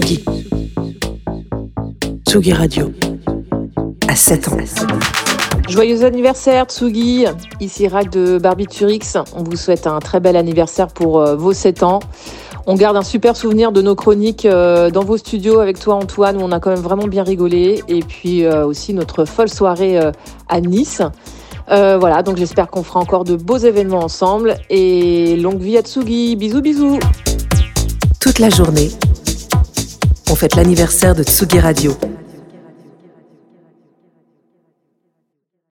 Tsugi. Tsugi Radio. À 7 ans. Joyeux anniversaire Tsugi, ici Rack de Barbiturix. On vous souhaite un très bel anniversaire pour euh, vos 7 ans. On garde un super souvenir de nos chroniques euh, dans vos studios avec toi Antoine où on a quand même vraiment bien rigolé et puis euh, aussi notre folle soirée à Nice. voilà, donc j'espère qu'on fera encore de beaux événements ensemble et longue vie à Tsugi. Bisous bisous. Toute la journée, on fête l'anniversaire de Tsugi Radio